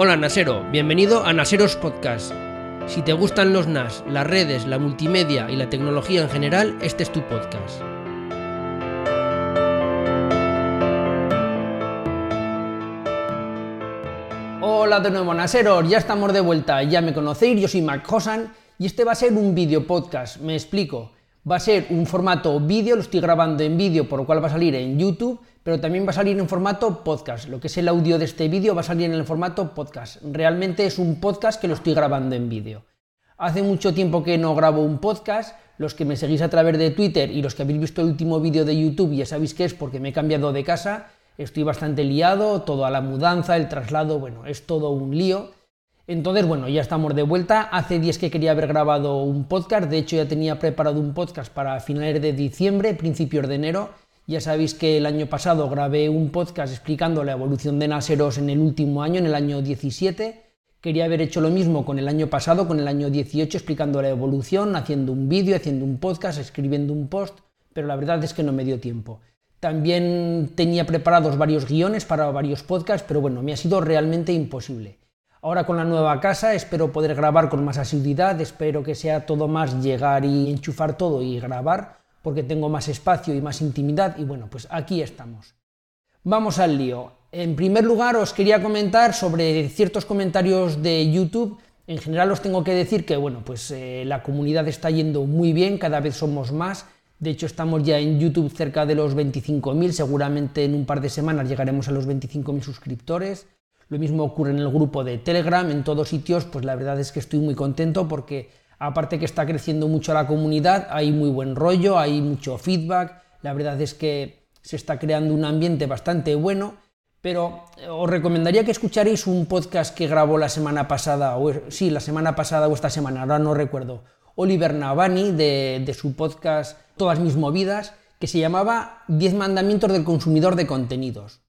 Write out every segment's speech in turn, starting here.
Hola Nasero, bienvenido a Naseros Podcast. Si te gustan los NAS, las redes, la multimedia y la tecnología en general, este es tu podcast. Hola de nuevo Naseros, ya estamos de vuelta, ya me conocéis, yo soy Mark Hosan y este va a ser un vídeo podcast, me explico. Va a ser un formato vídeo, lo estoy grabando en vídeo, por lo cual va a salir en YouTube, pero también va a salir en formato podcast. Lo que es el audio de este vídeo va a salir en el formato podcast. Realmente es un podcast que lo estoy grabando en vídeo. Hace mucho tiempo que no grabo un podcast. Los que me seguís a través de Twitter y los que habéis visto el último vídeo de YouTube ya sabéis que es porque me he cambiado de casa. Estoy bastante liado, todo a la mudanza, el traslado, bueno, es todo un lío. Entonces, bueno, ya estamos de vuelta. Hace días que quería haber grabado un podcast, de hecho ya tenía preparado un podcast para finales de diciembre, principios de enero, ya sabéis que el año pasado grabé un podcast explicando la evolución de Naseros en el último año, en el año 17. Quería haber hecho lo mismo con el año pasado, con el año 18, explicando la evolución, haciendo un vídeo, haciendo un podcast, escribiendo un post, pero la verdad es que no me dio tiempo. También tenía preparados varios guiones para varios podcasts, pero bueno, me ha sido realmente imposible. Ahora con la nueva casa espero poder grabar con más asiduidad, espero que sea todo más llegar y enchufar todo y grabar, porque tengo más espacio y más intimidad y bueno, pues aquí estamos. Vamos al lío. En primer lugar os quería comentar sobre ciertos comentarios de YouTube. En general os tengo que decir que bueno, pues eh, la comunidad está yendo muy bien, cada vez somos más. De hecho estamos ya en YouTube cerca de los 25.000, seguramente en un par de semanas llegaremos a los 25.000 suscriptores. Lo mismo ocurre en el grupo de Telegram, en todos sitios, pues la verdad es que estoy muy contento porque Aparte que está creciendo mucho la comunidad, hay muy buen rollo, hay mucho feedback, la verdad es que se está creando un ambiente bastante bueno, pero eh, os recomendaría que escucharéis un podcast que grabó la semana pasada, o sí, la semana pasada o esta semana, ahora no recuerdo, Oliver Navani de, de su podcast Todas mis movidas, que se llamaba 10 mandamientos del consumidor de contenidos.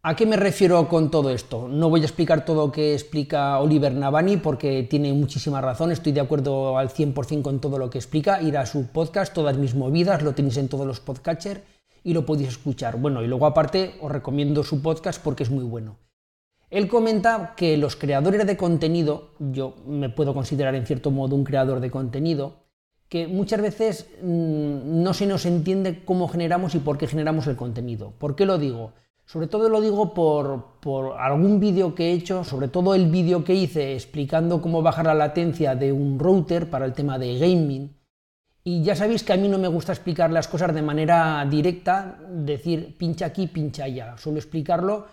¿A qué me refiero con todo esto? No voy a explicar todo lo que explica Oliver Navani porque tiene muchísima razón, estoy de acuerdo al 100% con todo lo que explica, ir a su podcast, todas mis movidas, lo tenéis en todos los podcatchers y lo podéis escuchar. Bueno, y luego aparte os recomiendo su podcast porque es muy bueno. Él comenta que los creadores de contenido, yo me puedo considerar en cierto modo un creador de contenido, que muchas veces mmm, no se nos entiende cómo generamos y por qué generamos el contenido. ¿Por qué lo digo? Sobre todo lo digo por, algún vídeo que he hecho, sobre todo el vídeo que hice explicando cómo bajar la latencia de un router para el tema de gaming. Y ya sabéis que a mí no me gusta explicar las cosas de manera directa, decir pincha aquí, pincha allá. Suelo explicarlo,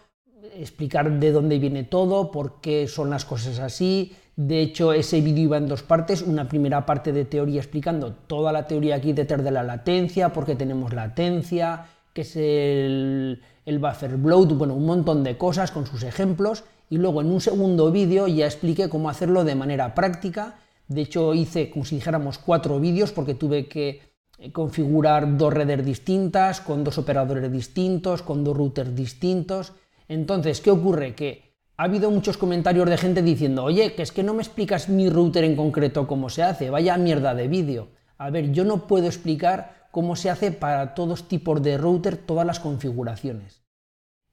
explicar de dónde viene todo, por qué son las cosas así. De hecho, ese vídeo iba en dos partes. Una primera parte de teoría explicando toda la teoría aquí detrás de la latencia, por qué tenemos latencia, qué es el el buffer bloat, bueno, un montón de cosas con sus ejemplos y luego en un segundo vídeo ya expliqué cómo hacerlo de manera práctica. De hecho hice como si dijéramos cuatro vídeos porque tuve que eh, configurar dos redes distintas, con dos operadores distintos, con dos routers distintos. Entonces, ¿qué ocurre? Que ha habido muchos comentarios de gente diciendo, oye, que es que no me explicas mi router en concreto cómo se hace, vaya mierda de vídeo. A ver, yo no puedo explicar cómo se hace para todos tipos de router todas las configuraciones.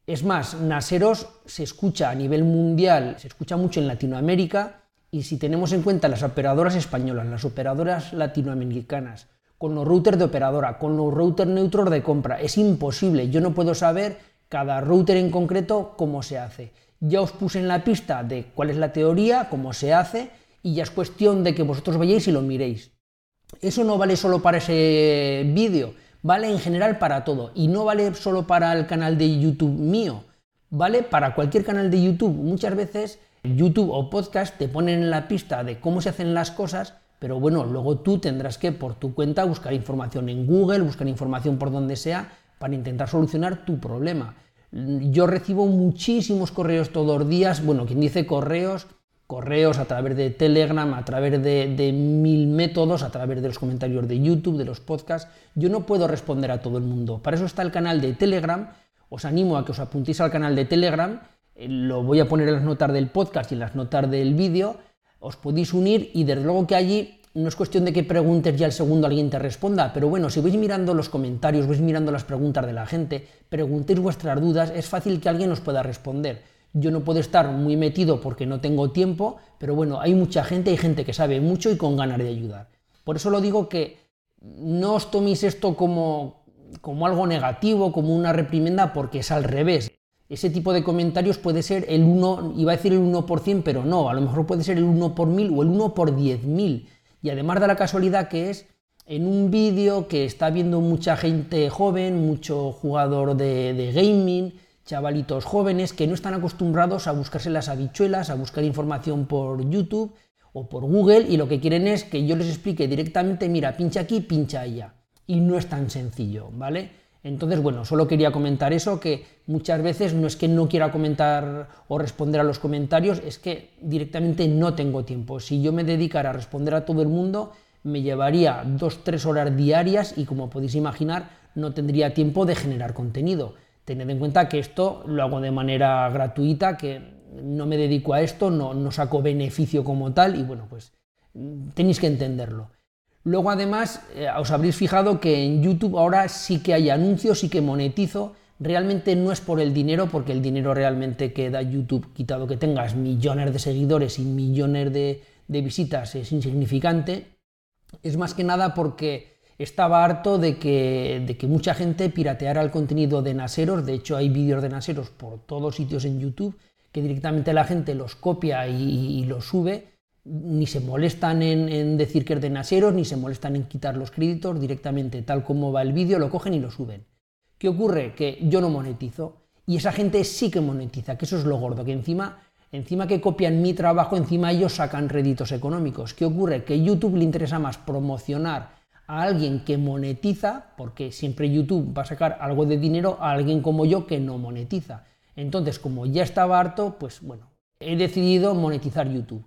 Es más, Naseros se escucha a nivel mundial, se escucha mucho en Latinoamérica y si tenemos en cuenta las operadoras españolas, las operadoras latinoamericanas, con los routers de operadora, con los routers neutros de compra, es imposible, yo no puedo saber cada router en concreto cómo se hace. Ya os puse en la pista de cuál es la teoría, cómo se hace, y ya es cuestión de que vosotros vayáis y lo miréis. Eso no vale solo para ese vídeo, vale en general para todo. Y no vale solo para el canal de YouTube mío, vale para cualquier canal de YouTube. Muchas veces YouTube o podcast te ponen en la pista de cómo se hacen las cosas, pero bueno, luego tú tendrás que por tu cuenta buscar información en Google, buscar información por donde sea, para intentar solucionar tu problema. Yo recibo muchísimos correos todos los días, bueno, quien dice correos, correos a través de Telegram, a través de, mil métodos, a través de los comentarios de YouTube, de los podcasts. Yo no puedo responder a todo el mundo. Para eso está el canal de Telegram. Os animo a que os apuntéis al canal de Telegram. Eh, lo voy a poner en las notas del podcast y en las notas del vídeo. Os podéis unir y desde luego que allí no es cuestión de que preguntes y al segundo alguien te responda, pero bueno, si vais mirando los comentarios, vais mirando las preguntas de la gente, preguntéis vuestras dudas, es fácil que alguien os pueda responder. Yo no puedo estar muy metido porque no tengo tiempo, pero bueno, hay mucha gente, hay gente que sabe mucho y con ganas de ayudar. Por eso lo digo que no os toméis esto como, como algo negativo, como una reprimenda, porque es al revés. Ese tipo de comentarios puede ser el 1, iba a decir el 1%, pero no, a lo mejor puede ser el 1 por 1000 o el 1 por 10.000 y además da la casualidad que es en un vídeo que está viendo mucha gente joven, mucho jugador de, gaming, chavalitos jóvenes que no están acostumbrados a buscarse las habichuelas, a buscar información por YouTube o por Google y lo que quieren es que yo les explique directamente, mira, pincha aquí, pincha allá. Y no es tan sencillo, ¿vale? Entonces, bueno, solo quería comentar eso, que muchas veces no es que no quiera comentar o responder a los comentarios, es que directamente no tengo tiempo. Si yo me dedicara a responder a todo el mundo, me llevaría dos, tres horas diarias y como podéis imaginar, no tendría tiempo de generar contenido. Tened en cuenta que esto lo hago de manera gratuita, que no me dedico a esto, no, saco beneficio como tal y bueno, pues tenéis que entenderlo. Luego además eh, os habréis fijado que en YouTube ahora sí que hay anuncios, sí que monetizo. Realmente no es por el dinero, porque el dinero realmente que da YouTube, quitado que tengas millones de seguidores y millones de, visitas, es insignificante. Es más que nada porque estaba harto de que, de que, mucha gente pirateara el contenido de Naseros. De hecho, hay vídeos de Naseros por todos sitios en YouTube que directamente la gente los copia y los sube ni se molestan en, decir que es de Naseros, ni se molestan en quitar los créditos, directamente tal como va el vídeo, lo cogen y lo suben. ¿Qué ocurre? Que yo no monetizo y esa gente sí que monetiza, que eso es lo gordo, que encima, encima que copian mi trabajo, encima ellos sacan réditos económicos. ¿Qué ocurre? Que YouTube le interesa más promocionar a alguien que monetiza, porque siempre YouTube va a sacar algo de dinero a alguien como yo que no monetiza. Entonces, como ya estaba harto, pues bueno, he decidido monetizar YouTube.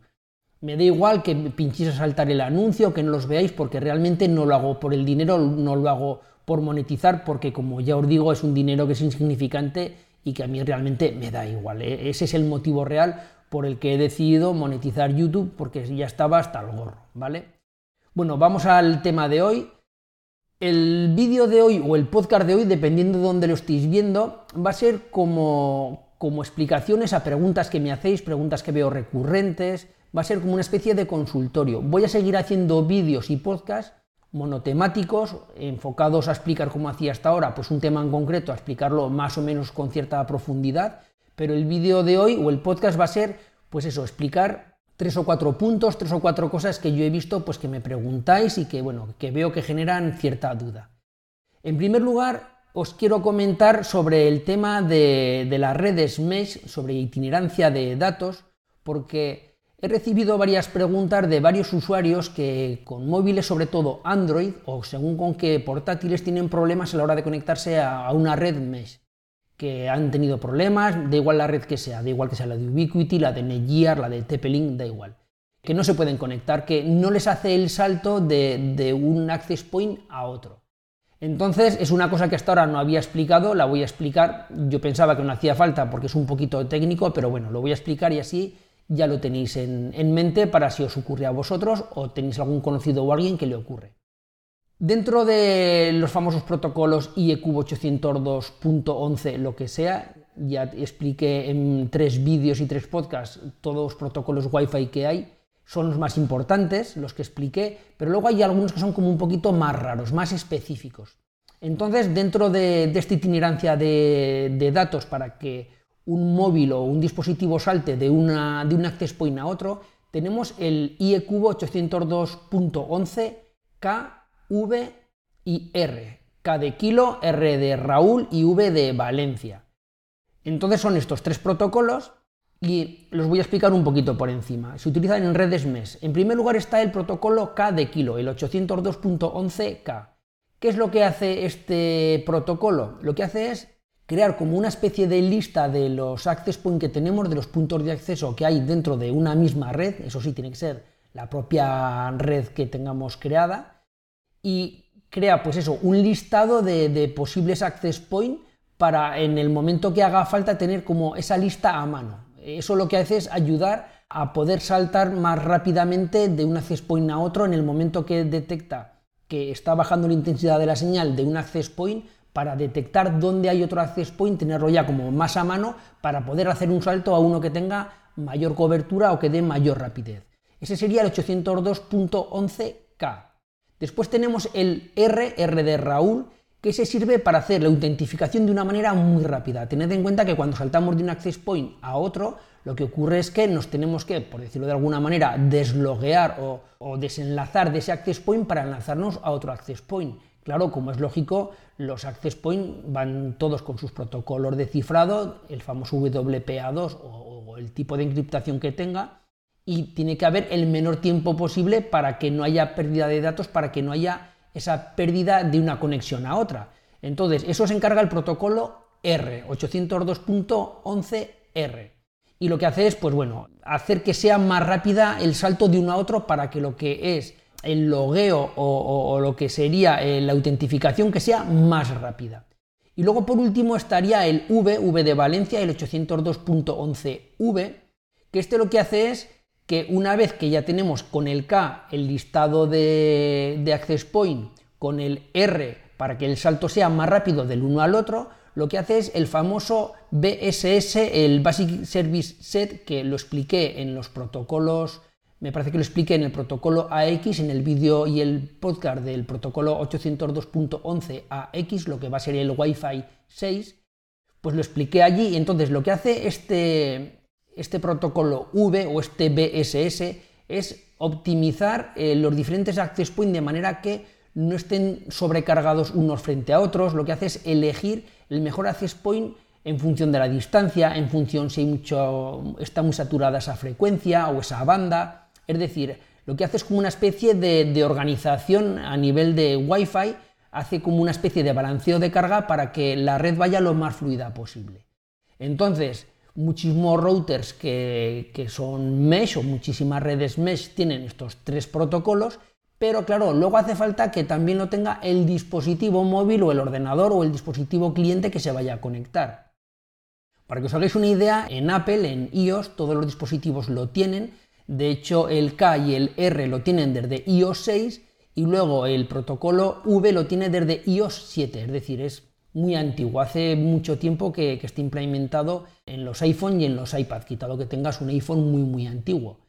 Me da igual que pinchéis a saltar el anuncio, que no los veáis, porque realmente no lo hago por el dinero, no lo hago por monetizar, porque como ya os digo, es un dinero que es insignificante y que a mí realmente me da igual. ¿eh? Ese es el motivo real por el que he decidido monetizar YouTube, porque ya estaba hasta el gorro, ¿vale? Bueno, vamos al tema de hoy. El vídeo de hoy o el podcast de hoy, dependiendo de dónde lo estéis viendo, va a ser como, como explicaciones a preguntas que me hacéis, preguntas que veo recurrentes, va a ser como una especie de consultorio. Voy a seguir haciendo vídeos y podcasts monotemáticos, enfocados a explicar como hacía hasta ahora, pues un tema en concreto, a explicarlo más o menos con cierta profundidad, pero el vídeo de hoy o el podcast va a ser, pues eso, explicar tres o cuatro puntos, tres o cuatro cosas que yo he visto, pues que me preguntáis y que, bueno, que veo que generan cierta duda. En primer lugar, os quiero comentar sobre el tema de, las redes Mesh, sobre itinerancia de datos, porque He recibido varias preguntas de varios usuarios que con móviles, sobre todo Android, o según con qué portátiles, tienen problemas a la hora de conectarse a, una red mesh. Que han tenido problemas, da igual la red que sea, da igual que sea la de Ubiquiti, la de Netgear, la de TP-Link, da igual. Que no se pueden conectar, que no les hace el salto de, de un access point a otro. Entonces es una cosa que hasta ahora no había explicado, la voy a explicar. Yo pensaba que no hacía falta porque es un poquito técnico, pero bueno, lo voy a explicar y así ya lo tenéis en, mente para si os ocurre a vosotros o tenéis algún conocido o alguien que le ocurre. Dentro de los famosos protocolos IEQ 802.11, lo que sea, ya expliqué en tres vídeos y tres podcasts todos los protocolos Wi-Fi que hay, son los más importantes, los que expliqué, pero luego hay algunos que son como un poquito más raros, más específicos. Entonces, dentro de, esta itinerancia de datos para que un móvil o un dispositivo salte de, una, de un access point a otro, tenemos el IEQ 802.11 K, V y R. K de kilo, R de Raúl y V de Valencia. Entonces son estos tres protocolos y los voy a explicar un poquito por encima. Se utilizan en redes MES. En primer lugar está el protocolo K de kilo, el 802.11K, ¿Qué es lo que hace este protocolo? Lo que hace es crear como una especie de lista de los access points que tenemos, de los puntos de acceso que hay dentro de una misma red, eso sí, tiene que ser la propia red que tengamos creada, y crea pues eso, un listado de, posibles access points para en el momento que haga falta tener como esa lista a mano. Eso lo que hace es ayudar a poder saltar más rápidamente de un access point a otro en el momento que detecta que está bajando la intensidad de la señal de un access point para detectar dónde hay otro access point, tenerlo ya como más a mano para poder hacer un salto a uno que tenga mayor cobertura o que dé mayor rapidez. Ese sería el 802.11k. Después tenemos el R, R de Raúl, que se sirve para hacer la autentificación de una manera muy rápida. Tened en cuenta que cuando saltamos de un access point a otro, lo que ocurre es que nos tenemos que, por decirlo de alguna manera, desloguear o, desenlazar de ese access point para enlazarnos a otro access point. Claro, como es lógico, los access point van todos con sus protocolos de cifrado, el famoso WPA2 o el tipo de encriptación que tenga, y tiene que haber el menor tiempo posible para que no haya pérdida de datos, para que no haya esa pérdida de una conexión a otra. Entonces, eso se encarga el protocolo R, 802.11R. Y lo que hace es, pues bueno, hacer que sea más rápida el salto de uno a otro para que lo que es el logueo o, lo que sería eh, la autentificación que sea más rápida. Y luego por último estaría el V, V de Valencia, el 802.11V, que este lo que hace es que una vez que ya tenemos con el K el listado de, access point, con el R para que el salto sea más rápido del uno al otro, lo que hace es el famoso BSS, el Basic Service Set, que lo expliqué en los protocolos, me parece que lo expliqué en el protocolo AX, en el vídeo y el podcast del protocolo 802.11 AX, lo que va a ser el Wi-Fi 6, pues lo expliqué allí. Entonces, lo que hace este, este protocolo V o este BSS es optimizar eh, los diferentes access points de manera que no estén sobrecargados unos frente a otros. Lo que hace es elegir el mejor access point en función de la distancia, en función si mucho, está muy saturada esa frecuencia o esa banda. Es decir, lo que hace es como una especie de, de organización a nivel de Wi-Fi, hace como una especie de balanceo de carga para que la red vaya lo más fluida posible. Entonces, muchísimos routers que, son mesh o muchísimas redes mesh tienen estos tres protocolos, pero claro, luego hace falta que también lo tenga el dispositivo móvil o el ordenador o el dispositivo cliente que se vaya a conectar. Para que os hagáis una idea, en Apple, en iOS, todos los dispositivos lo tienen. De hecho, el K y el R lo tienen desde iOS 6 y luego el protocolo V lo tiene desde iOS 7, es decir, es muy antiguo, hace mucho tiempo que, está implementado en los iPhone y en los iPad, quitado que tengas un iPhone muy muy antiguo.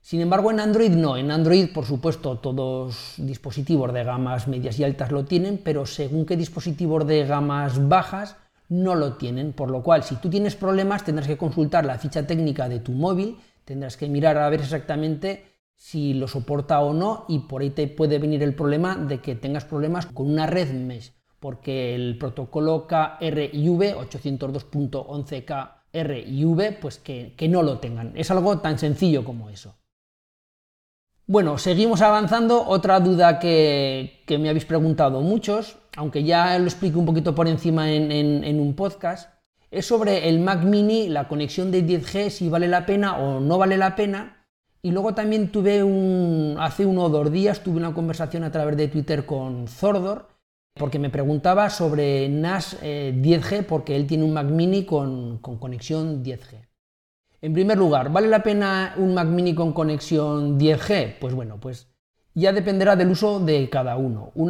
Sin embargo, en Android no, en Android por supuesto todos dispositivos de gamas medias y altas lo tienen, pero según qué dispositivos de gamas bajas no lo tienen, por lo cual si tú tienes problemas tendrás que consultar la ficha técnica de tu móvil, tendrás que mirar a ver exactamente si lo soporta o no y por ahí te puede venir el problema de que tengas problemas con una red mesh porque el protocolo KRIV 802.11KRIV, pues que, no lo tengan. Es algo tan sencillo como eso. Bueno, seguimos avanzando. Otra duda que, me habéis preguntado muchos, aunque ya lo expliqué un poquito por encima en, un podcast, es sobre el Mac Mini, la conexión de 10G, si vale la pena o no vale la pena. Y luego también tuve un, hace uno o dos días, tuve una conversación a través de Twitter con Zordor, porque me preguntaba sobre NAS 10G eh, porque él tiene un Mac mini con, conexión 10G. En primer lugar, ¿vale la pena un Mac mini con conexión 10G? Pues bueno, pues ya dependerá del uso de cada uno. un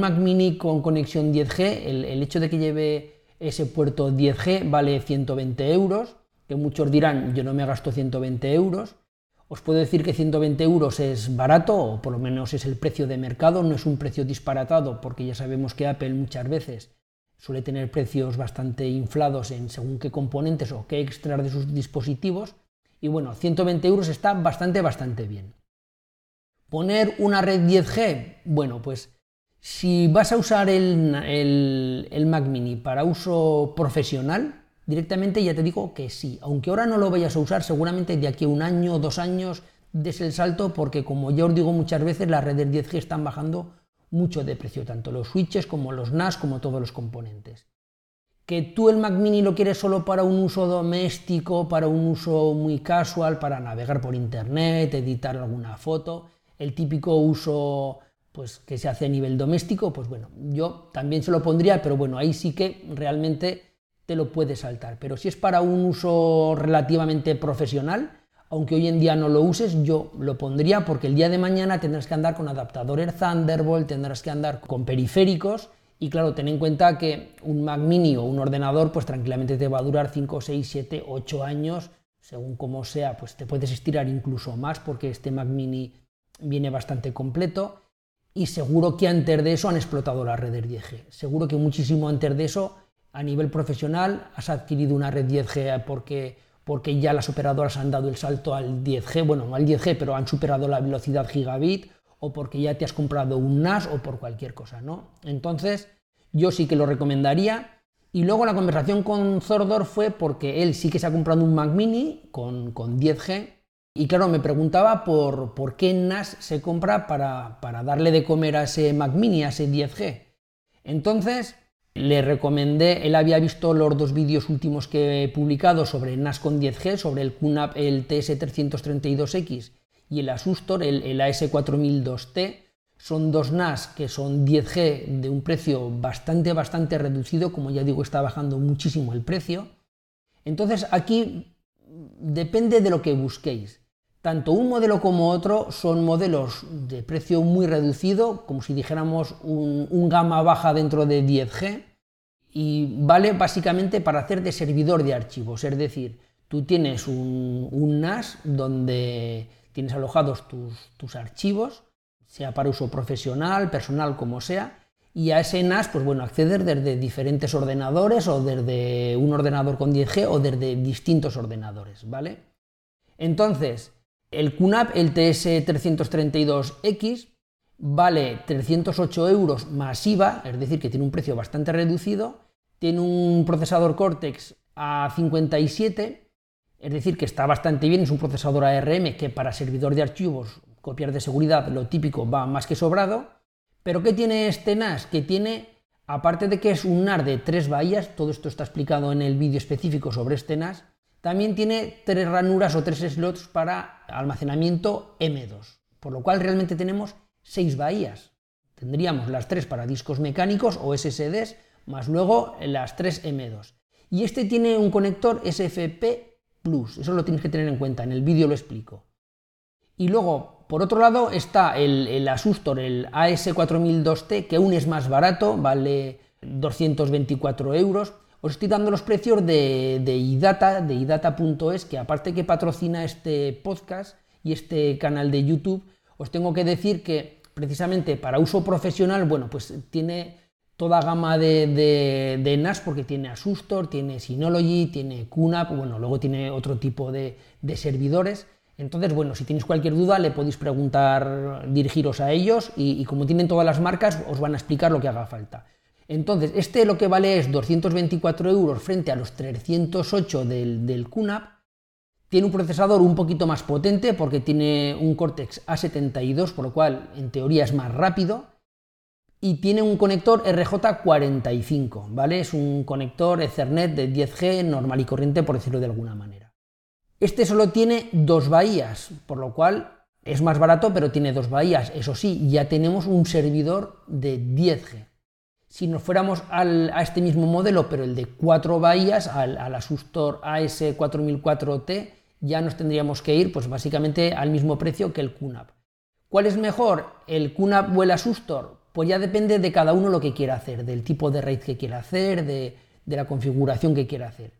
Mac mini con conexión 10G, el, el hecho de que lleve ese puerto 10G vale 120 euros, que muchos dirán yo no me gasto 120 euros. Os puedo decir que 120 euros es barato, o por lo menos es el precio de mercado, no es un precio disparatado, porque ya sabemos que Apple muchas veces suele tener precios bastante inflados en según qué componentes o qué extraer de sus dispositivos. Y bueno, 120 euros está bastante, bastante bien. Poner una red 10G, bueno, pues si vas a usar el, el Mac mini para uso profesional, directamente ya te digo que sí. Aunque ahora no lo vayas a usar, seguramente de aquí a un año o dos años des el salto porque como ya os digo muchas veces las redes 10G están bajando mucho de precio, tanto los switches como los NAS, como todos los componentes. Que tú el Mac mini lo quieres solo para un uso doméstico, para un uso muy casual, para navegar por internet, editar alguna foto, el típico uso pues que se hace a nivel doméstico, pues bueno, yo también se lo pondría, pero bueno, ahí sí que realmente te lo puedes saltar. Pero si es para un uso relativamente profesional, aunque hoy en día no lo uses, yo lo pondría porque el día de mañana tendrás que andar con adaptadores Thunderbolt, tendrás que andar con periféricos y claro, ten en cuenta que un Mac mini o un ordenador pues tranquilamente te va a durar 5, 6, 7, 8 años, según como sea, pues te puedes estirar incluso más porque este Mac mini viene bastante completo y seguro que antes de eso han explotado las redes 10G. Seguro que muchísimo antes de eso a nivel profesional has adquirido una red 10G porque porque ya las operadoras han dado el salto al 10G, bueno, no al 10G, pero han superado la velocidad gigabit, o porque ya te has comprado un NAS o por cualquier cosa, ¿no? Entonces, yo sí que lo recomendaría. Y luego la conversación con Zordor fue porque él sí que se ha comprado un Mac Mini con, 10G. Y claro, me preguntaba por, por qué NAS se compra para, para darle de comer a ese Mac Mini, a ese 10G. Entonces, le recomendé, él había visto los dos vídeos últimos que he publicado sobre NAS con 10G, sobre el QNAP, el TS332X y el Asustor, el, AS4002T. Son dos NAS que son 10G de un precio bastante, bastante reducido, como ya digo, está bajando muchísimo el precio. Entonces aquí depende de lo que busquéis. Tanto un modelo como otro son modelos de precio muy reducido, como si dijéramos un, gama baja dentro de 10G, y vale básicamente para hacer de servidor de archivos, es decir, tú tienes un, NAS donde tienes alojados tus, tus, archivos, sea para uso profesional, personal, como sea, y a ese NAS, pues bueno, acceder desde diferentes ordenadores o desde un ordenador con 10G o desde distintos ordenadores, ¿vale? Entonces, el QNAP, el TS332X, vale 308 euros masiva, es decir, que tiene un precio bastante reducido, tiene un procesador Cortex A57, es decir, que está bastante bien, es un procesador ARM que para servidor de archivos, copiar de seguridad, lo típico va más que sobrado, pero ¿qué tiene este NAS? Que tiene, aparte de que es un NAS de tres bahías, todo esto está explicado en el vídeo específico sobre este NAS, también tiene tres ranuras o tres slots para almacenamiento M2, por lo cual realmente tenemos seis bahías. Tendríamos las tres para discos mecánicos o SSDs, más luego las tres M2. Y este tiene un conector SFP Plus, eso lo tienes que tener en cuenta, en el vídeo lo explico. Y luego, por otro lado, está el, el Asustor, el AS4002T, que aún es más barato, vale 224 euros os estoy dando los precios de, iData, de idata.es, que aparte que patrocina este podcast y este canal de YouTube, os tengo que decir que precisamente para uso profesional, bueno, pues tiene toda gama de, NAS porque tiene Asustor, tiene Synology, tiene QNAP, bueno, luego tiene otro tipo de, servidores. Entonces, bueno, si tenéis cualquier duda le podéis preguntar, dirigiros a ellos y como tienen todas las marcas os van a explicar lo que haga falta. Entonces, este lo que vale es 224 euros frente a los 308 del, del QNAP. Tiene un procesador un poquito más potente porque tiene un Cortex A72, por lo cual en teoría es más rápido. Y tiene un conector RJ45, ¿vale? Es un conector Ethernet de 10G normal y corriente, por decirlo de alguna manera. Este solo tiene dos bahías, por lo cual es más barato, pero tiene dos bahías. Eso sí, ya tenemos un servidor de 10G. Si nos fuéramos a este mismo modelo, pero el de cuatro bahías, al, Asustor AS4004T, ya nos tendríamos que ir pues básicamente al mismo precio que el QNAP. ¿Cuál es mejor, el QNAP o el Asustor? Pues ya depende de cada uno lo que quiera hacer, del tipo de RAID que quiera hacer, de, de la configuración que quiera hacer.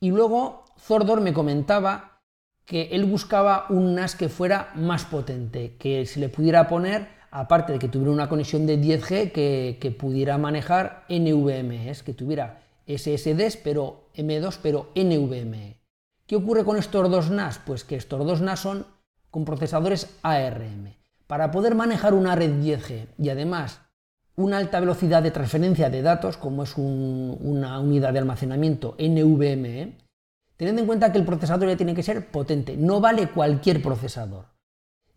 Y luego Zordor me comentaba que él buscaba un NAS que fuera más potente, que se le pudiera poner aparte de que tuviera una conexión de 10G que, pudiera manejar NVMe, que tuviera SSDs, pero M2, pero NVMe. ¿Qué ocurre con estos dos NAS? Pues que estos dos NAS son con procesadores ARM. Para poder manejar una red 10G y además una alta velocidad de transferencia de datos, como es una unidad de almacenamiento NVMe, tened en cuenta que el procesador ya tiene que ser potente, no vale cualquier procesador.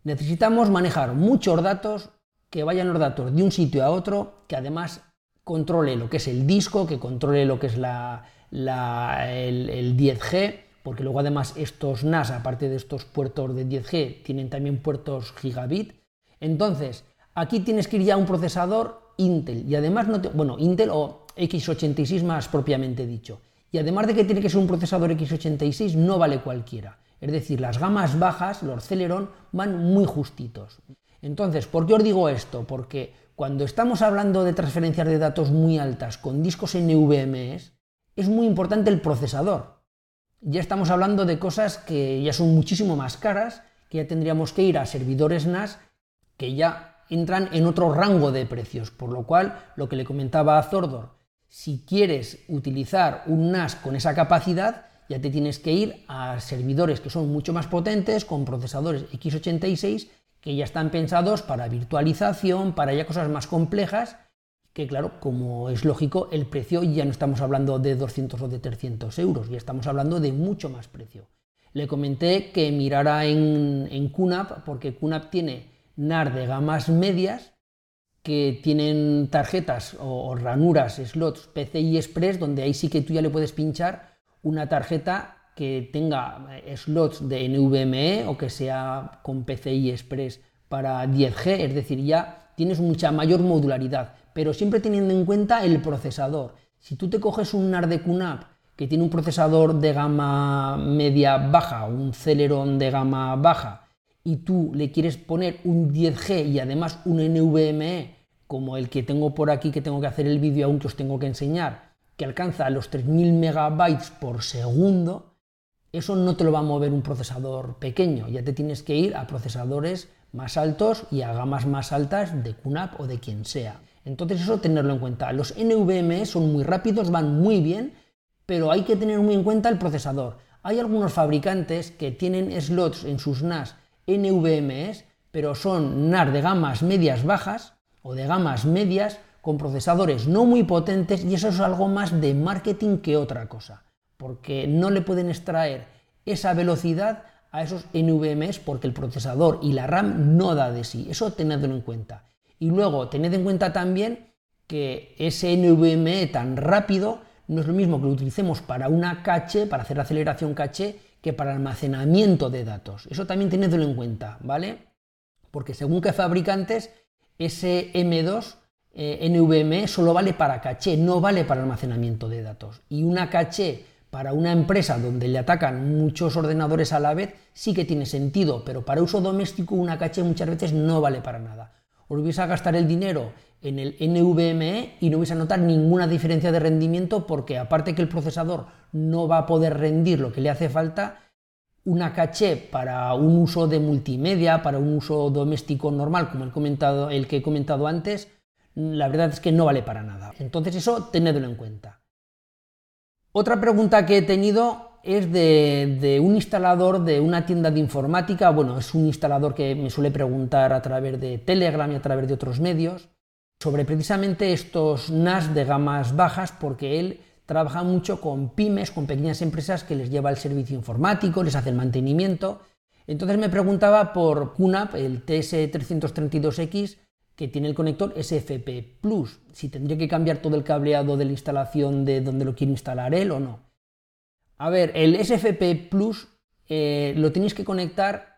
Necesitamos manejar muchos datos que vayan los datos de un sitio a otro, que además controle lo que es el disco, que controle lo que es la, el, el 10G, porque luego además estos NAS, aparte de estos puertos de 10G, tienen también puertos gigabit. Entonces, aquí tienes que ir ya a un procesador Intel, y además, no bueno, Intel o x86 más propiamente dicho. Y además de que tiene que ser un procesador x86, no vale cualquiera. Es decir, las gamas bajas, los Celeron, van muy justitos. Entonces, ¿por qué os digo esto? Porque cuando estamos hablando de transferencias de datos muy altas con discos NVMe, es muy importante el procesador. Ya estamos hablando de cosas que ya son muchísimo más caras, que ya tendríamos que ir a servidores NAS que ya entran en otro rango de precios. Por lo cual, lo que le comentaba a Zordor, si quieres utilizar un NAS con esa capacidad, ya te tienes que ir a servidores que son mucho más potentes, con procesadores x86, que ya están pensados para virtualización, para ya cosas más complejas, que claro, como es lógico, el precio ya no estamos hablando de 200 o de 300 euros, ya estamos hablando de mucho más precio. Le comenté que mirara en, en QNAP, porque QNAP tiene NAR de gamas medias, que tienen tarjetas o, ranuras, slots PCI Express, donde ahí sí que tú ya le puedes pinchar una tarjeta que tenga eh, slots de NVMe o que sea con PCI Express para 10G, es decir, ya tienes mucha mayor modularidad, pero siempre teniendo en cuenta el procesador. Si tú te coges un NAR de que tiene un procesador de gama media baja, un Celeron de gama baja, y tú le quieres poner un 10G y además un NVMe como el que tengo por aquí que tengo que hacer el vídeo aún que os tengo que enseñar, que alcanza los 3000 megabytes por segundo, eso no te lo va a mover un procesador pequeño, ya te tienes que ir a procesadores más altos y a gamas más altas de QNAP o de quien sea. Entonces eso tenerlo en cuenta. Los NVMe son muy rápidos, van muy bien, pero hay que tener muy en cuenta el procesador. Hay algunos fabricantes que tienen slots en sus NAS NVMe, pero son NAS de gamas medias bajas o de gamas medias con procesadores no muy potentes y eso es algo más de marketing que otra cosa, porque no le pueden extraer esa velocidad a esos NVMe porque el procesador y la RAM no da de sí, eso tenedlo en cuenta. Y luego tened en cuenta también que ese NVMe tan rápido no es lo mismo que lo utilicemos para una caché, para hacer aceleración caché, que para almacenamiento de datos. Eso también tenedlo en cuenta, ¿vale? Porque según qué fabricantes, ese M2 eh, NVMe solo vale para caché, no vale para almacenamiento de datos. Y una caché para una empresa donde le atacan muchos ordenadores a la vez sí que tiene sentido, pero para uso doméstico una caché muchas veces no vale para nada. Os vais a gastar el dinero en el NVMe y no vais a notar ninguna diferencia de rendimiento porque aparte que el procesador no va a poder rendir lo que le hace falta, una caché para un uso de multimedia, para un uso doméstico normal, como el, que he comentado antes, la verdad es que no vale para nada. Entonces eso tenedlo en cuenta. Otra pregunta que he tenido es de, un instalador de una tienda de informática. Bueno, es un instalador que me suele preguntar a través de Telegram y a través de otros medios sobre precisamente estos NAS de gamas bajas porque él trabaja mucho con pymes, con pequeñas empresas que les lleva el servicio informático, les hace el mantenimiento. Entonces me preguntaba por QNAP, el TS332X, que tiene el conector SFP Plus, si tendría que cambiar todo el cableado de la instalación de donde lo quiere instalar él o no. A ver, el SFP Plus eh, lo tenéis que conectar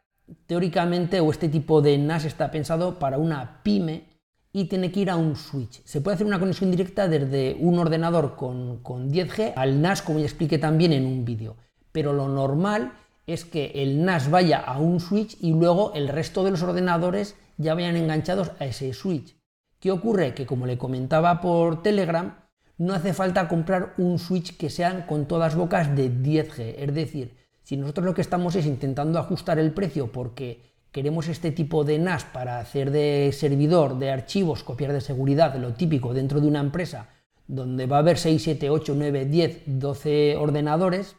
teóricamente, o este tipo de NAS está pensado para una pyme y tiene que ir a un switch. Se puede hacer una conexión directa desde un ordenador con, 10G al NAS, como ya expliqué también en un vídeo. Pero lo normal es que el NAS vaya a un switch y luego el resto de los ordenadores ya vayan enganchados a ese switch. ¿Qué ocurre? Que como le comentaba por Telegram, no hace falta comprar un switch que sean con todas bocas de 10G. Es decir, si nosotros lo que estamos es intentando ajustar el precio porque queremos este tipo de NAS para hacer de servidor de archivos, copiar de seguridad, lo típico dentro de una empresa donde va a haber 6, 7, 8, 9, 10, 12 ordenadores,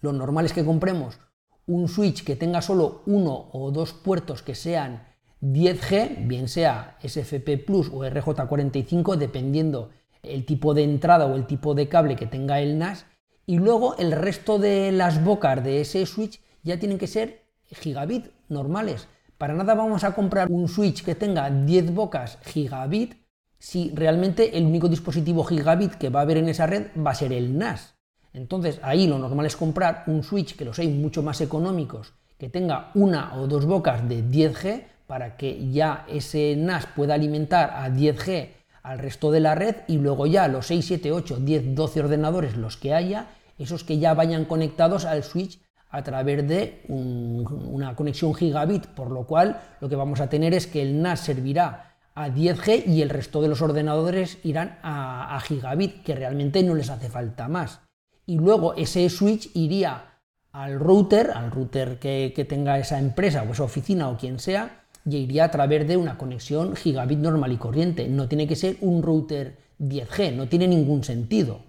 lo normal es que compremos un switch que tenga solo uno o dos puertos que sean 10G, bien sea SFP Plus o RJ45, dependiendo el tipo de entrada o el tipo de cable que tenga el NAS, y luego el resto de las bocas de ese switch ya tienen que ser gigabit normales, Para nada vamos a comprar un switch que tenga 10 bocas gigabit si realmente el único dispositivo gigabit que va a haber en esa red va a ser el NAS. Entonces ahí lo normal es comprar un switch que los hay mucho más económicos, que tenga una o dos bocas de 10G para que ya ese NAS pueda alimentar a 10G al resto de la red y luego ya los 6, 7, 8, 10, 12 ordenadores, los que haya, esos que ya vayan conectados al switch a través de una conexión gigabit, por lo cual lo que vamos a tener es que el NAS servirá a 10G y el resto de los ordenadores irán a, gigabit, que realmente no les hace falta más. Y luego ese switch iría al router, al router que, que tenga esa empresa o esa oficina o quien sea, y iría a través de una conexión gigabit normal y corriente. No tiene que ser un router 10G, no tiene ningún sentido.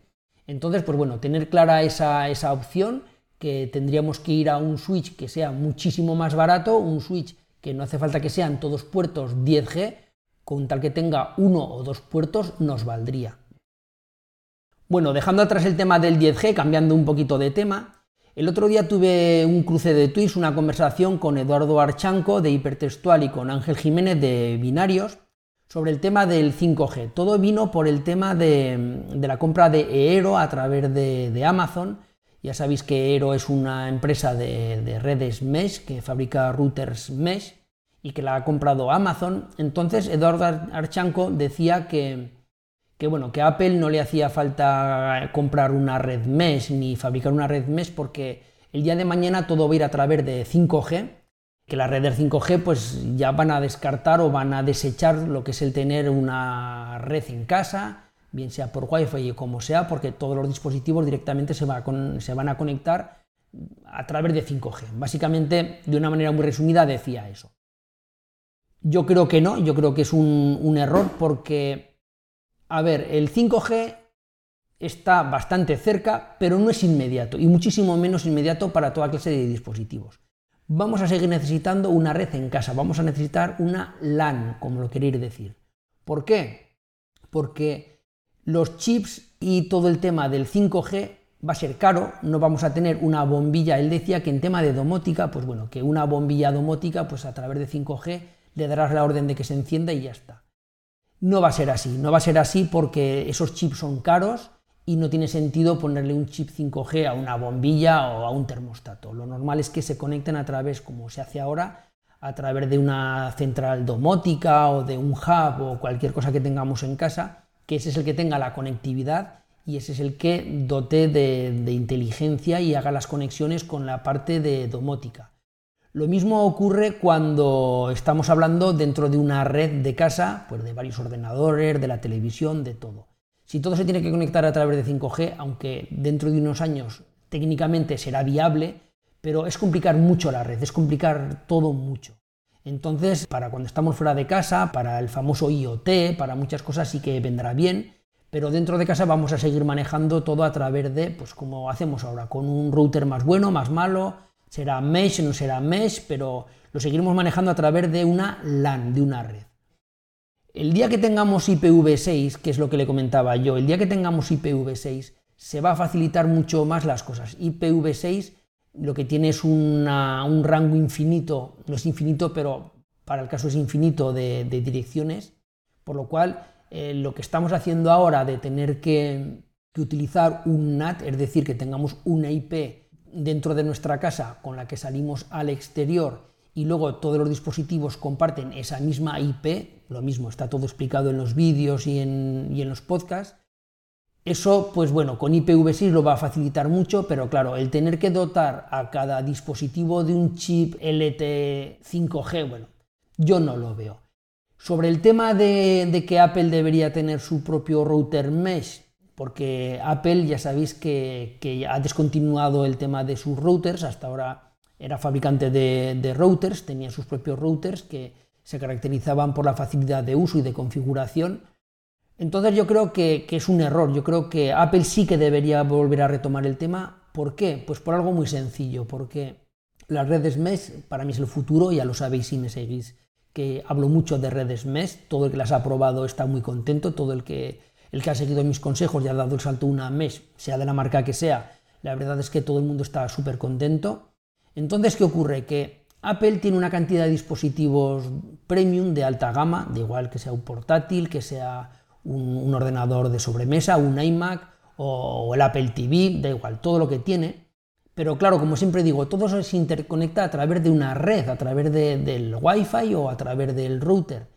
Entonces, pues bueno, tener clara esa, esa opción que tendríamos que ir a un switch que sea muchísimo más barato, un switch que no hace falta que sean todos puertos 10G, con tal que tenga uno o dos puertos nos valdría. Bueno, dejando atrás el tema del 10G, cambiando un poquito de tema, el otro día tuve un cruce de tweets, una conversación con Eduardo Archanco de Hipertextual y con Ángel Jiménez de Binarios sobre el tema del 5G. Todo vino por el tema de, la compra de Eero a través de Amazon ya sabéis que Eero es una empresa de, redes Mesh que fabrica routers Mesh y que la ha comprado Amazon. Entonces Eduardo Archanco decía que, que, bueno, que a Apple no le hacía falta comprar una red Mesh ni fabricar una red Mesh porque el día de mañana todo va a ir a través de 5G, que las redes 5G pues ya van a descartar o van a desechar lo que es el tener una red en casa bien sea por Wi-Fi o como sea, porque todos los dispositivos directamente se, van a conectar a través de 5G. Básicamente, de una manera muy resumida, decía eso. Yo creo que no, yo creo que es un, error porque, a ver, el 5G está bastante cerca, pero no es inmediato, y muchísimo menos inmediato para toda clase de dispositivos. Vamos a seguir necesitando una red en casa, vamos a necesitar una LAN, como lo queréis decir. ¿Por qué? Porque los chips y todo el tema del 5G va a ser caro, no vamos a tener una bombilla. Él decía que en tema de domótica, pues bueno, que una bombilla domótica, pues a través de 5G le darás la orden de que se encienda y ya está. No va a ser así, no va a ser así porque esos chips son caros y no tiene sentido ponerle un chip 5G a una bombilla o a un termostato. Lo normal es que se conecten a través, como se hace ahora, a través de una central domótica o de un hub o cualquier cosa que tengamos en casa que ese es el que tenga la conectividad y ese es el que dote de, inteligencia y haga las conexiones con la parte de domótica. Lo mismo ocurre cuando estamos hablando dentro de una red de casa, pues de varios ordenadores, de la televisión, de todo. Si todo se tiene que conectar a través de 5G, aunque dentro de unos años técnicamente será viable, pero es complicar mucho la red, es complicar todo mucho. Entonces, para cuando estamos fuera de casa, para el famoso IoT, para muchas cosas sí que vendrá bien, pero dentro de casa vamos a seguir manejando todo a través de, pues como hacemos ahora, con un router más bueno, más malo, será mesh, no será mesh, pero lo seguiremos manejando a través de una LAN, de una red. El día que tengamos IPv6, que es lo que le comentaba yo, el día que tengamos IPv6, se va a facilitar mucho más las cosas. IPv6 lo que tiene es un rango infinito, no es infinito, pero para el caso es infinito de, direcciones, por lo cual eh, lo que estamos haciendo ahora de tener que, utilizar un NAT, es decir, que tengamos una IP dentro de nuestra casa con la que salimos al exterior y luego todos los dispositivos comparten esa misma IP, lo mismo, está todo explicado en los vídeos y en, y en los podcasts, eso, pues bueno, con IPv6 lo va a facilitar mucho, pero claro, el tener que dotar a cada dispositivo de un chip LTE 5G, bueno, yo no lo veo. Sobre el tema de, que Apple debería tener su propio router mesh, porque Apple ya sabéis que, ha descontinuado el tema de sus routers, hasta ahora era fabricante de, de routers, tenía sus propios routers que se caracterizaban por la facilidad de uso y de configuración, entonces yo creo que, es un error, yo creo que Apple sí que debería volver a retomar el tema. ¿Por qué? Pues por algo muy sencillo, porque las redes Mesh para mí es el futuro, ya lo sabéis si me seguís, que hablo mucho de redes Mesh, todo el que las ha probado está muy contento, todo el que, el que ha seguido mis consejos y ha dado el salto una Mesh, sea de la marca que sea, la verdad es que todo el mundo está súper contento. Entonces, ¿qué ocurre? Que Apple tiene una cantidad de dispositivos premium de alta gama, da igual que sea un portátil, que sea un, ordenador de sobremesa, un iMac o, el Apple TV, da igual, todo lo que tiene. Pero claro, como siempre digo, todo se interconecta a través de una red, a través del Wi-Fi o a través del router.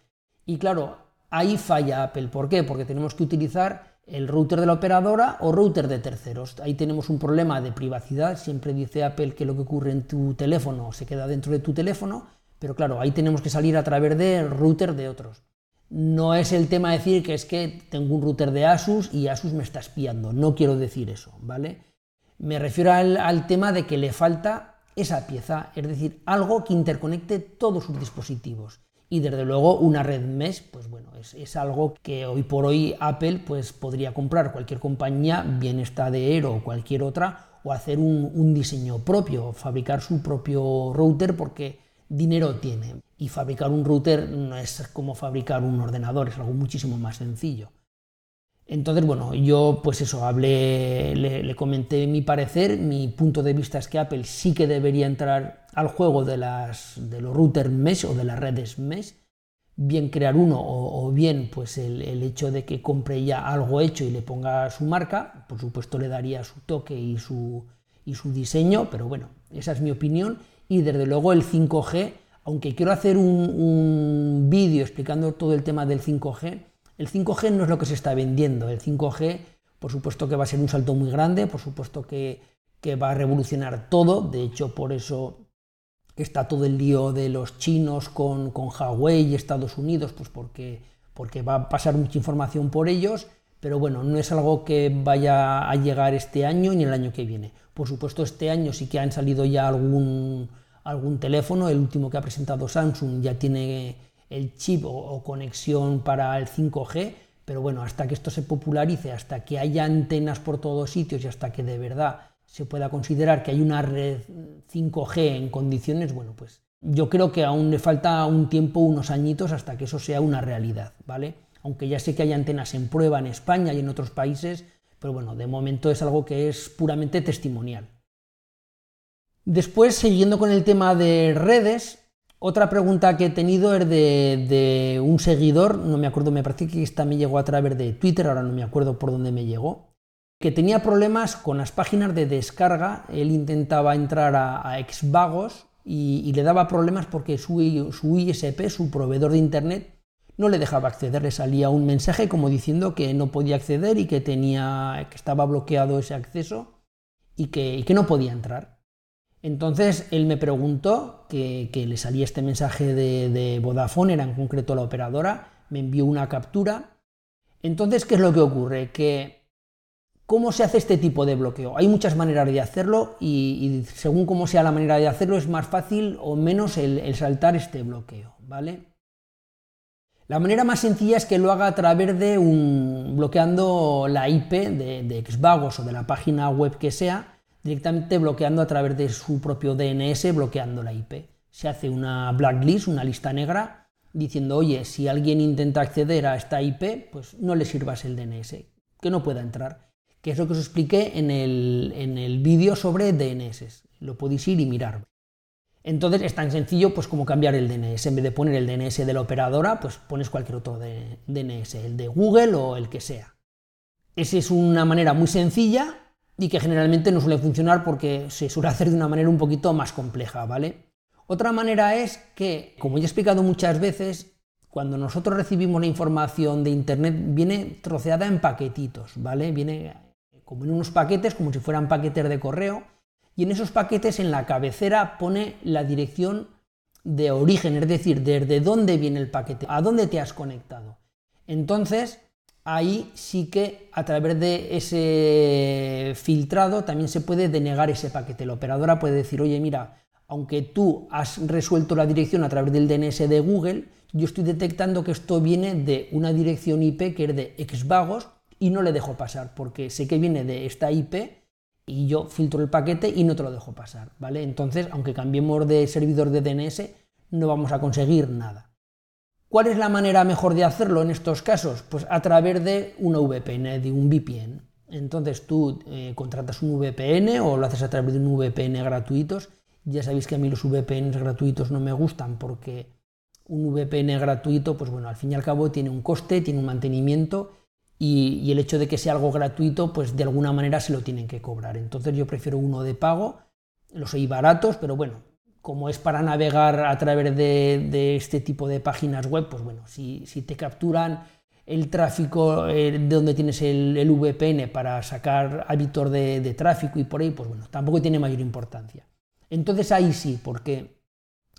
Y claro, ahí falla Apple. ¿Por qué? Porque tenemos que utilizar el router de la operadora o router de terceros. Ahí tenemos un problema de privacidad. Siempre dice Apple que lo que ocurre en tu teléfono se queda dentro de tu teléfono, pero claro, ahí tenemos que salir a través del router de otros. No es el tema decir que es que tengo un router de Asus y Asus me está espiando. No quiero decir eso, ¿vale? Me refiero al, al tema de que le falta esa pieza, es decir, algo que interconecte todos sus dispositivos y desde luego una red mesh, pues bueno, es, algo que hoy por hoy Apple pues podría comprar cualquier compañía, bien esta de Aero o cualquier otra, o hacer un, diseño propio, fabricar su propio router porque dinero tiene. Y fabricar un router no es como fabricar un ordenador, es algo muchísimo más sencillo. Entonces, bueno, yo pues eso, hablé, le, le, comenté mi parecer, mi punto de vista es que Apple sí que debería entrar al juego de, las, de los routers mesh o de las redes mesh, bien crear uno o, bien pues el, hecho de que compre ya algo hecho y le ponga su marca, por supuesto le daría su toque y su, y su diseño, pero bueno, esa es mi opinión. Y desde luego el 5G, aunque quiero hacer un, un vídeo explicando todo el tema del 5G, el 5G no es lo que se está vendiendo, el 5G por supuesto que va a ser un salto muy grande, por supuesto que, que va a revolucionar todo, de hecho por eso está todo el lío de los chinos con, con Huawei y Estados Unidos, pues porque, porque va a pasar mucha información por ellos, pero bueno, no es algo que vaya a llegar este año ni el año que viene. Por supuesto, este año sí que han salido ya algún, algún teléfono, el último que ha presentado Samsung ya tiene el chip o, conexión para el 5G, pero bueno, hasta que esto se popularice, hasta que haya antenas por todos sitios y hasta que de verdad se pueda considerar que hay una red 5G en condiciones, bueno, pues yo creo que aún le falta un tiempo, unos añitos, hasta que eso sea una realidad, ¿vale? Aunque ya sé que hay antenas en prueba en España y en otros países, pero bueno, de momento es algo que es puramente testimonial. Después, siguiendo con el tema de redes, otra pregunta que he tenido es de, un seguidor, no me acuerdo, me parece que esta me llegó a través de Twitter, ahora no me acuerdo por dónde me llegó, que tenía problemas con las páginas de descarga, él intentaba entrar a, Xvagos y, le daba problemas porque su, ISP, su proveedor de Internet, no le dejaba acceder, le salía un mensaje como diciendo que no podía acceder y que, tenía, que estaba bloqueado ese acceso y que no podía entrar. Entonces él me preguntó que, le salía este mensaje de, Vodafone, era en concreto la operadora, me envió una captura. Entonces, ¿qué es lo que ocurre? Que ¿Cómo se hace este tipo de bloqueo? Hay muchas maneras de hacerlo y, según cómo sea la manera de hacerlo es más fácil o menos el, saltar este bloqueo, ¿vale? La manera más sencilla es que lo haga a través de un bloqueando la IP de, de Xvagos o de la página web que sea directamente bloqueando a través de su propio DNS, bloqueando la IP. Se hace una blacklist, una lista negra, diciendo, oye, si alguien intenta acceder a esta IP, pues no le sirvas el DNS, que no pueda entrar. Que es lo que os expliqué en el, en el vídeo sobre DNS. Lo podéis ir y mirar. Entonces es tan sencillo pues como cambiar el DNS. En vez de poner el DNS de la operadora, pues pones cualquier otro DNS, el de Google o el que sea. Esa es una manera muy sencilla y que generalmente no suele funcionar porque se suele hacer de una manera un poquito más compleja, ¿vale? Otra manera es que, como ya he explicado muchas veces, cuando nosotros recibimos la información de Internet viene troceada en paquetitos, ¿vale? Viene como en unos paquetes, como si fueran paquetes de correo, y en esos paquetes en la cabecera pone la dirección de origen, es decir, desde dónde viene el paquete, a dónde te has conectado. Entonces, ahí sí que a través de ese filtrado también se puede denegar ese paquete. La operadora puede decir, oye, mira, aunque tú has resuelto la dirección a través del DNS de Google, yo estoy detectando que esto viene de una dirección IP que es de Xvagos y no le dejo pasar, porque sé que viene de esta IP y yo filtro el paquete y no te lo dejo pasar, ¿vale? Entonces, aunque cambiemos de servidor de DNS, no vamos a conseguir nada. ¿Cuál es la manera mejor de hacerlo en estos casos? Pues a través de una VPN, de un VPN. Entonces tú eh, contratas un VPN o lo haces a través de un VPN gratuitos Ya sabéis que a mí los VPNs gratuitos no me gustan porque un VPN gratuito, pues bueno, al fin y al cabo tiene un coste, tiene un mantenimiento y, el hecho de que sea algo gratuito, pues de alguna manera se lo tienen que cobrar. Entonces yo prefiero uno de pago, los hay baratos, pero bueno, como es para navegar a través de, este tipo de páginas web, pues bueno, si, te capturan el tráfico eh, de donde tienes el, VPN para sacar hábitos de, de tráfico y por ahí, pues bueno, tampoco tiene mayor importancia. Entonces ahí sí, porque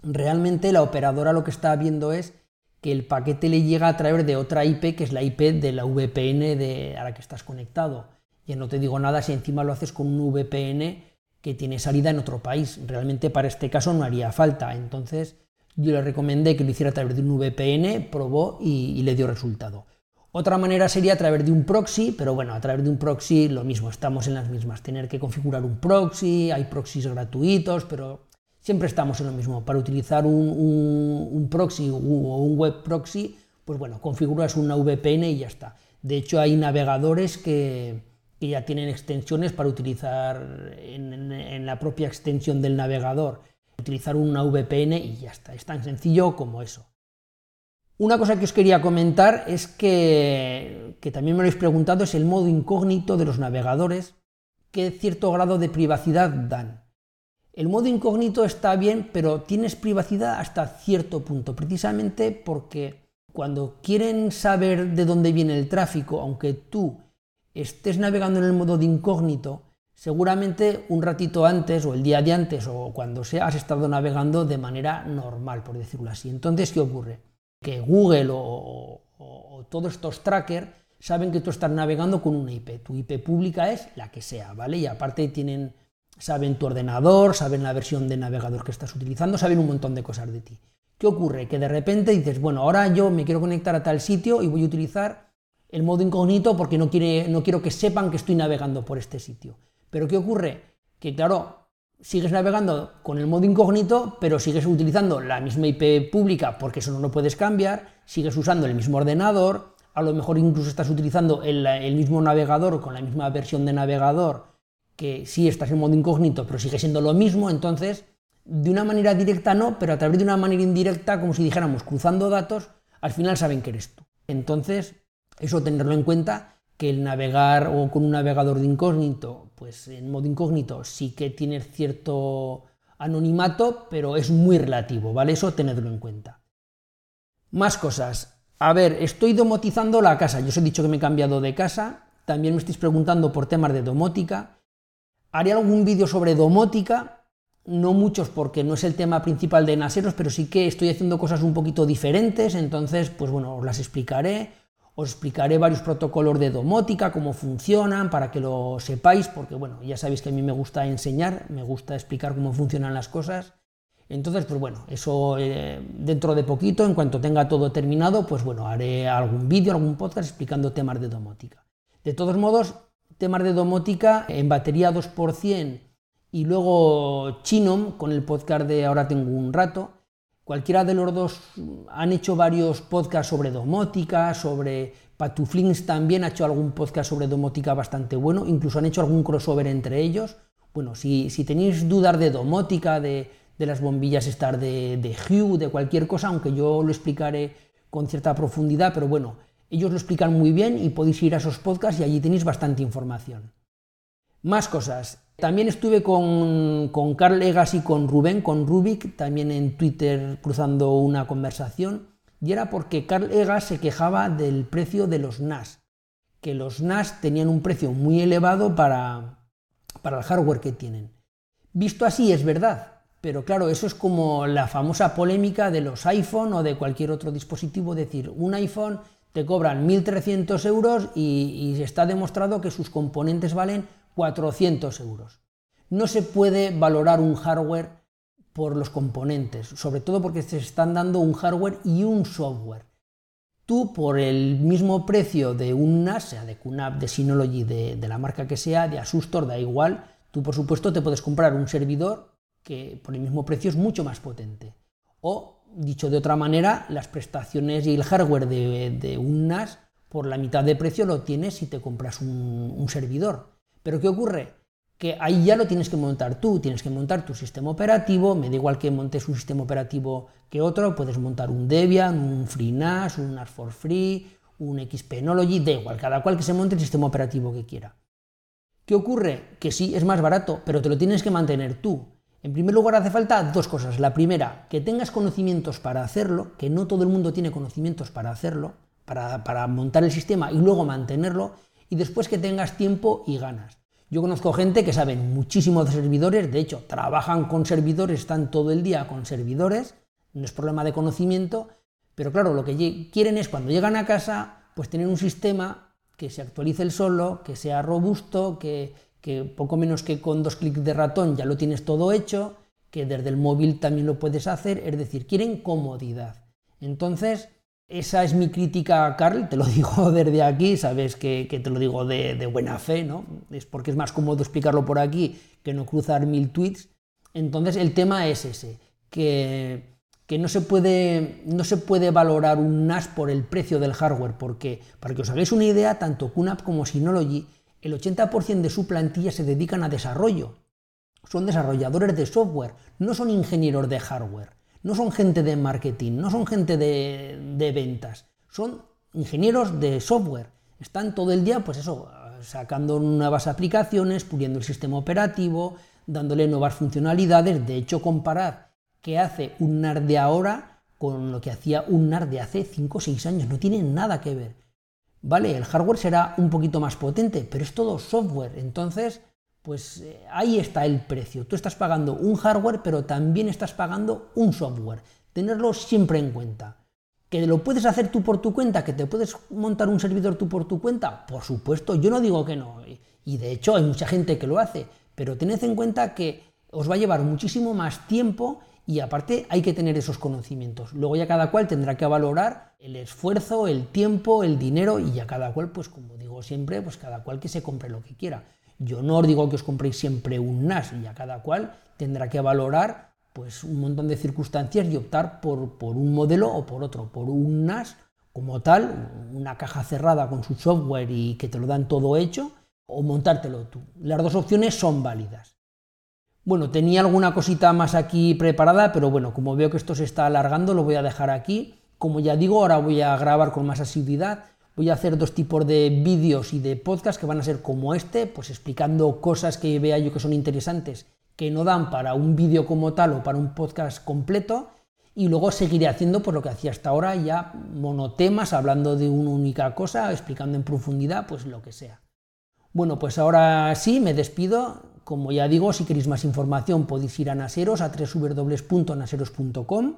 realmente la operadora lo que está viendo es que el paquete le llega a través de otra IP, que es la IP de la VPN de, a la que estás conectado. Ya no te digo nada si encima lo haces con un VPN que tiene salida en otro país. Realmente para este caso no haría falta. Entonces yo le recomendé que lo hiciera a través de un VPN, probó y, y le dio resultado. Otra manera sería a través de un proxy, pero bueno, a través de un proxy lo mismo, estamos en las mismas. Tener que configurar un proxy, hay proxies gratuitos, pero siempre estamos en lo mismo. Para utilizar un, proxy o un web proxy, pues bueno, configuras una VPN y ya está. De hecho, hay navegadores que, ya tienen extensiones para utilizar en, la propia extensión del navegador, utilizar una VPN y ya está. Es tan sencillo como eso. Una cosa que os quería comentar es que, que también me lo habéis preguntado, es el modo incógnito de los navegadores, qué cierto grado de privacidad dan. El modo incógnito está bien, pero tienes privacidad hasta cierto punto, precisamente porque cuando quieren saber de dónde viene el tráfico, aunque tú estés navegando en el modo de incógnito, seguramente un ratito antes o el día de antes o cuando sea has estado navegando de manera normal, por decirlo así. Entonces, ¿qué ocurre? Que Google o, o todos estos trackers saben que tú estás navegando con una IP. Tu IP pública es la que sea, ¿vale? Y aparte tienen saben tu ordenador, saben la versión de navegador que estás utilizando, saben un montón de cosas de ti. ¿Qué ocurre? Que de repente dices, bueno, ahora yo me quiero conectar a tal sitio y voy a utilizar el modo incógnito porque no, quiere, no quiero que sepan que estoy navegando por este sitio. Pero ¿qué ocurre? Que claro, sigues navegando con el modo incógnito, pero sigues utilizando la misma IP pública porque eso no lo puedes cambiar, sigues usando el mismo ordenador, a lo mejor incluso estás utilizando el, el mismo navegador con la misma versión de navegador que sí estás en modo incógnito, pero sigue siendo lo mismo, entonces, de una manera directa no, pero a través de una manera indirecta, como si dijéramos cruzando datos, al final saben que eres tú. Entonces, eso tenerlo en cuenta, que el navegar o con un navegador de incógnito, pues en modo incógnito sí que tiene cierto anonimato, pero es muy relativo, ¿vale? Eso tenerlo en cuenta. Más cosas. A ver, estoy domotizando la casa. Yo os he dicho que me he cambiado de casa. También me estáis preguntando por temas de domótica. Haré algún vídeo sobre domótica, no muchos porque no es el tema principal de Naseros, pero sí que estoy haciendo cosas un poquito diferentes, entonces, pues bueno, os las explicaré. Os explicaré varios protocolos de domótica, cómo funcionan, para que lo sepáis, porque bueno, ya sabéis que a mí me gusta enseñar, me gusta explicar cómo funcionan las cosas. Entonces, pues bueno, eso eh, dentro de poquito, en cuanto tenga todo terminado, pues bueno, haré algún vídeo, algún podcast explicando temas de domótica. De todos modos, temas de domótica en batería 2% y luego Chinom con el podcast de Ahora tengo un rato. Cualquiera de los dos han hecho varios podcasts sobre domótica, sobre Patuflings también ha hecho algún podcast sobre domótica bastante bueno, incluso han hecho algún crossover entre ellos. Bueno, si, tenéis dudas de domótica, de, las bombillas estar de, de Hue, de cualquier cosa, aunque yo lo explicaré con cierta profundidad, pero bueno, ellos lo explican muy bien y podéis ir a esos podcasts y allí tenéis bastante información. Más cosas. También estuve con, con Carl Egas y con Rubén, con Rubik, también en Twitter cruzando una conversación, y era porque Carl Egas se quejaba del precio de los NAS, que los NAS tenían un precio muy elevado para, para el hardware que tienen. Visto así es verdad, pero claro, eso es como la famosa polémica de los iPhone o de cualquier otro dispositivo, decir, un iPhone te cobran 1.300 euros y, está demostrado que sus componentes valen 400 euros. No se puede valorar un hardware por los componentes, sobre todo porque se están dando un hardware y un software. Tú por el mismo precio de un NAS, sea de QNAP, de Synology, de, la marca que sea, de Asustor, da igual, tú por supuesto te puedes comprar un servidor que por el mismo precio es mucho más potente. O dicho de otra manera, las prestaciones y el hardware de, un NAS por la mitad de precio lo tienes si te compras un, servidor. Pero ¿qué ocurre? que ahí ya lo tienes que montar tú, tienes que montar tu sistema operativo, me da igual que montes un sistema operativo que otro, puedes montar un Debian, un FreeNAS, un NAS for Free, un XPnology, da igual, cada cual que se monte el sistema operativo que quiera. ¿Qué ocurre? Que sí, es más barato, pero te lo tienes que mantener tú. En primer lugar hace falta dos cosas. La primera, que tengas conocimientos para hacerlo, que no todo el mundo tiene conocimientos para hacerlo, para, montar el sistema y luego mantenerlo, y después que tengas tiempo y ganas. Yo conozco gente que saben muchísimo de servidores, de hecho, trabajan con servidores, están todo el día con servidores, no es problema de conocimiento, pero claro, lo que quieren es cuando llegan a casa, pues tener un sistema que se actualice el solo, que sea robusto, que, que poco menos que con dos clics de ratón ya lo tienes todo hecho, que desde el móvil también lo puedes hacer, es decir, quieren comodidad. Entonces, esa es mi crítica a Carl, te lo digo desde aquí, sabes que, te lo digo de, buena fe, ¿no? Es porque es más cómodo explicarlo por aquí que no cruzar mil tweets. Entonces el tema es ese, que, que no, se puede, no se puede valorar un NAS por el precio del hardware, porque para que os hagáis una idea, tanto QNAP como Synology, el 80% de su plantilla se dedican a desarrollo. Son desarrolladores de software, no son ingenieros de hardware no son gente de marketing, no son gente de, ventas, son ingenieros de software. Están todo el día, pues eso, sacando nuevas aplicaciones, puliendo el sistema operativo, dándole nuevas funcionalidades. De hecho, comparad qué hace un NAR de ahora con lo que hacía un NAR de hace 5 o 6 años. No tiene nada que ver. Vale, el hardware será un poquito más potente, pero es todo software. Entonces, pues eh, ahí está el precio. Tú estás pagando un hardware, pero también estás pagando un software. Tenerlo siempre en cuenta. ¿Que lo puedes hacer tú por tu cuenta? ¿Que te puedes montar un servidor tú por tu cuenta? Por supuesto, yo no digo que no. Y de hecho hay mucha gente que lo hace. Pero tened en cuenta que os va a llevar muchísimo más tiempo y aparte hay que tener esos conocimientos. Luego ya cada cual tendrá que valorar el esfuerzo, el tiempo, el dinero y ya cada cual, pues como digo siempre, pues cada cual que se compre lo que quiera. Yo no os digo que os compréis siempre un NAS y a cada cual tendrá que valorar pues un montón de circunstancias y optar por, por un modelo o por otro, por un NAS como tal, una caja cerrada con su software y que te lo dan todo hecho, o montártelo tú. Las dos opciones son válidas. Bueno, tenía alguna cosita más aquí preparada, pero bueno, como veo que esto se está alargando, lo voy a dejar aquí. Como ya digo, ahora voy a grabar con más asiduidad Voy a hacer dos tipos de vídeos y de podcast que van a ser como este, pues explicando cosas que vea yo que son interesantes, que no dan para un vídeo como tal o para un podcast completo, y luego seguiré haciendo por lo que hacía hasta ahora, ya monotemas, hablando de una única cosa, explicando en profundidad, pues lo que sea. Bueno, pues ahora sí, me despido. Como ya digo, si queréis más información podéis ir a Naseros, a www.naseros.com.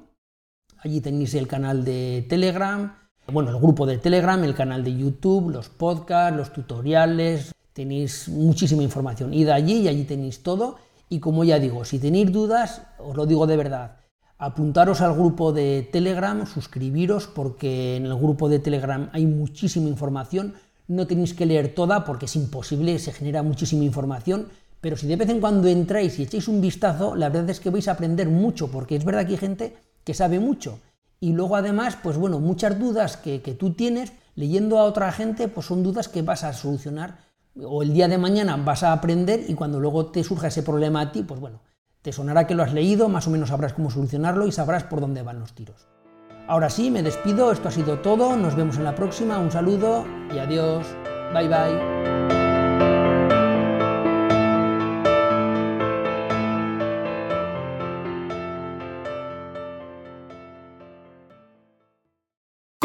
Allí tenéis el canal de Telegram, bueno, el grupo de Telegram, el canal de YouTube, los podcasts, los tutoriales, tenéis muchísima información. Id allí y allí tenéis todo. Y como ya digo, si tenéis dudas, os lo digo de verdad, apuntaros al grupo de Telegram, suscribiros, porque en el grupo de Telegram hay muchísima información. No tenéis que leer toda porque es imposible, se genera muchísima información. Pero si de vez en cuando entráis y echáis un vistazo, la verdad es que vais a aprender mucho, porque es verdad que hay gente que sabe mucho y luego además, pues bueno, muchas dudas que, tú tienes leyendo a otra gente, pues son dudas que vas a solucionar o el día de mañana vas a aprender y cuando luego te surja ese problema a ti, pues bueno, te sonará que lo has leído, más o menos sabrás cómo solucionarlo y sabrás por dónde van los tiros. Ahora sí, me despido, esto ha sido todo, nos vemos en la próxima, un saludo y adiós, bye bye.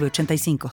85